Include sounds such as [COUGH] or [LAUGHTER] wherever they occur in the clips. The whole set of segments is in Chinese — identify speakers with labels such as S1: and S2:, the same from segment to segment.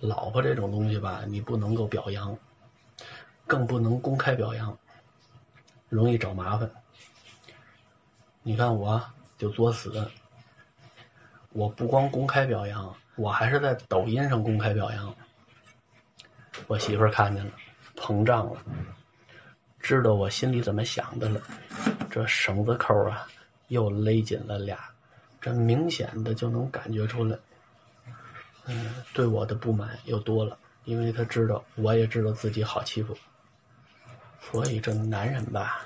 S1: 老婆这种东西吧，你不能够表扬，更不能公开表扬，容易找麻烦。你看我就作死，我不光公开表扬，我还是在抖音上公开表扬。我媳妇看见了，膨胀了，知道我心里怎么想的了。这绳子扣啊，又勒紧了俩，这明显的就能感觉出来。嗯，对我的不满又多了，因为他知道，我也知道自己好欺负，所以这男人吧，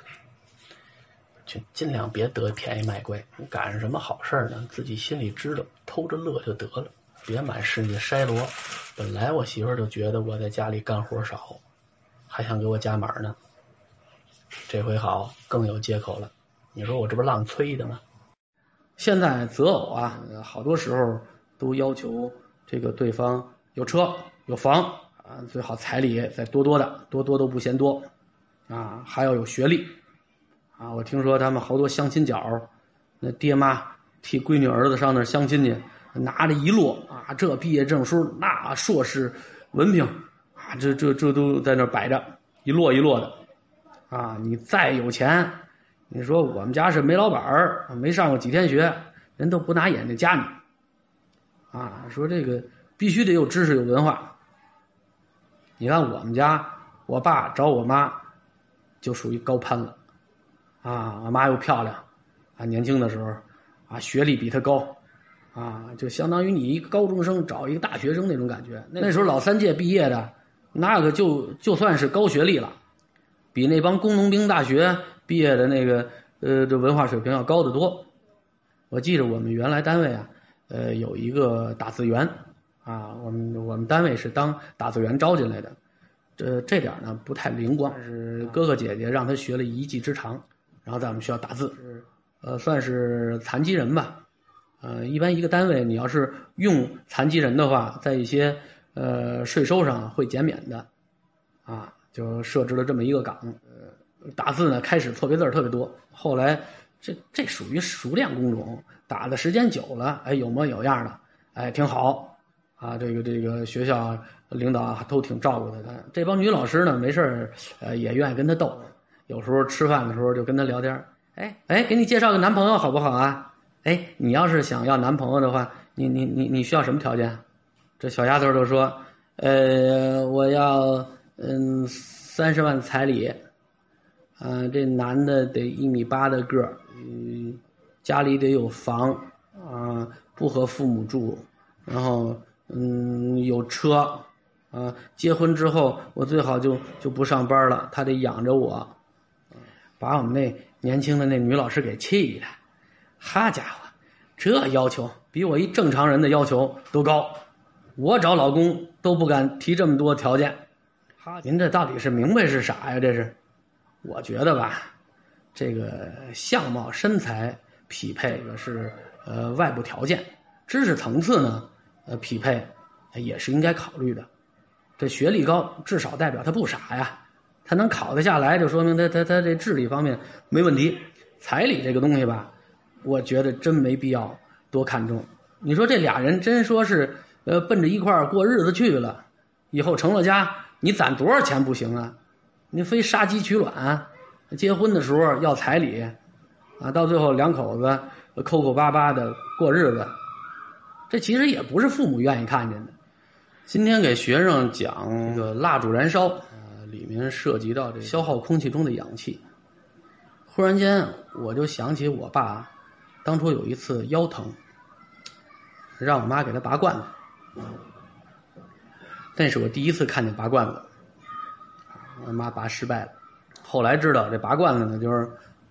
S1: 就尽量别得便宜卖乖。赶上什么好事呢？自己心里知道，偷着乐就得了，别满世界筛罗。本来我媳妇儿就觉得我在家里干活少，还想给我加码呢。这回好，更有借口了。你说我这不浪催的吗？现在择偶啊，好多时候都要求。这个对方有车有房啊，最好彩礼再多多的，多多都不嫌多，啊，还要有学历，啊，我听说他们好多相亲角，那爹妈替闺女儿子上那相亲去，拿着一摞啊，这毕业证书，那硕士文凭，啊，这这这都在那摆着，一摞一摞的，啊，你再有钱，你说我们家是煤老板儿，没上过几天学，人都不拿眼睛夹你。啊，说这个必须得有知识有文化。你看我们家，我爸找我妈，就属于高攀了。啊，我妈又漂亮，啊，年轻的时候，啊，学历比他高，啊，就相当于你一个高中生找一个大学生那种感觉。那时候老三届毕业的，那个就就算是高学历了，比那帮工农兵大学毕业的那个呃这文化水平要高得多。我记得我们原来单位啊。呃，有一个打字员，啊，我们我们单位是当打字员招进来的，这这点呢不太灵光，是哥哥姐姐让他学了一技之长，然后在我们学校打字，呃，算是残疾人吧，呃，一般一个单位你要是用残疾人的话，在一些呃税收上会减免的，啊，就设置了这么一个岗，呃，打字呢开始错别字特别多，后来这这属于熟练工种。打的时间久了，哎，有模有样的，哎，挺好，啊，这个这个学校领导都挺照顾他的。这帮女老师呢，没事呃，也愿意跟他逗，有时候吃饭的时候就跟他聊天哎哎，给你介绍个男朋友好不好啊？哎，你要是想要男朋友的话，你你你你需要什么条件？这小丫头就说，呃，我要嗯三十万彩礼，啊，这男的得一米八的个儿，嗯。家里得有房，啊，不和父母住，然后嗯有车，啊，结婚之后我最好就就不上班了，他得养着我，把我们那年轻的那女老师给气的，哈家伙，这要求比我一正常人的要求都高，我找老公都不敢提这么多条件，哈，您这到底是明白是啥呀？这是，我觉得吧，这个相貌身材。匹配的是呃外部条件，知识层次呢，呃匹配也是应该考虑的。这学历高，至少代表他不傻呀，他能考得下来，就说明他他他这智力方面没问题。彩礼这个东西吧，我觉得真没必要多看重。你说这俩人真说是呃奔着一块儿过日子去了，以后成了家，你攒多少钱不行啊？你非杀鸡取卵，结婚的时候要彩礼。啊，到最后两口子抠抠巴巴的过日子，这其实也不是父母愿意看见的。今天给学生讲这个蜡烛燃烧，呃，里面涉及到这消耗空气中的氧气。忽然间，我就想起我爸当初有一次腰疼，让我妈给他拔罐子。那是我第一次看见拔罐子，我妈拔失败了。后来知道这拔罐子呢，就是。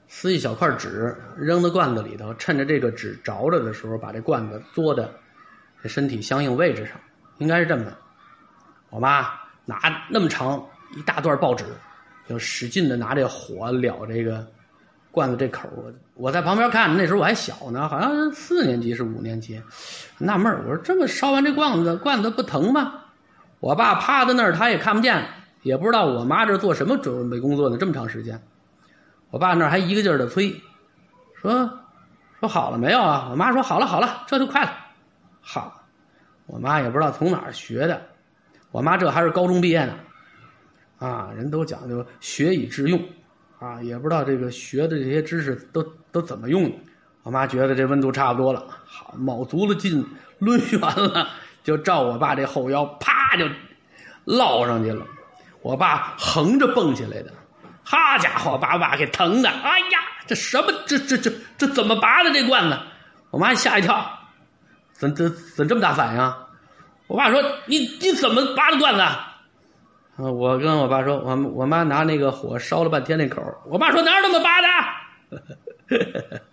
S1: 撕一小块纸扔到罐子里头，趁着这个纸着着的时候，把这罐子嘬的这身体相应位置上，应该是这么的。我妈拿那么长一大段报纸，就使劲的拿这火燎这个罐子这口。我在旁边看，那时候我还小呢，好像四年级是五年级，纳闷我说这么烧完这罐子，罐子不疼吗？我爸趴在那儿，他也看不见，也不知道我妈这做什么准备工作呢，这么长时间。我爸那还一个劲儿的催，说说好了没有啊？我妈说好了好了，这就快了。好，我妈也不知道从哪儿学的，
S2: 我妈这还是高中毕业呢，啊，人都讲究学以致用，啊，也不知道这个学的这些知识都都怎么用。我妈觉得这温度差不多了，好，卯足了劲抡圆了，就照我爸这后腰啪就烙上去了。我爸横着蹦起来的，哈家伙，把我爸给疼的，哎呀，这什么？这这这这怎么拔的这罐子？我妈吓一跳，怎怎怎这么大反应？我爸说：“你你怎么拔的罐子？”啊，我跟我爸说：“我我妈拿那个火烧了半天那口。”我爸说：“哪有那么拔的？” [LAUGHS]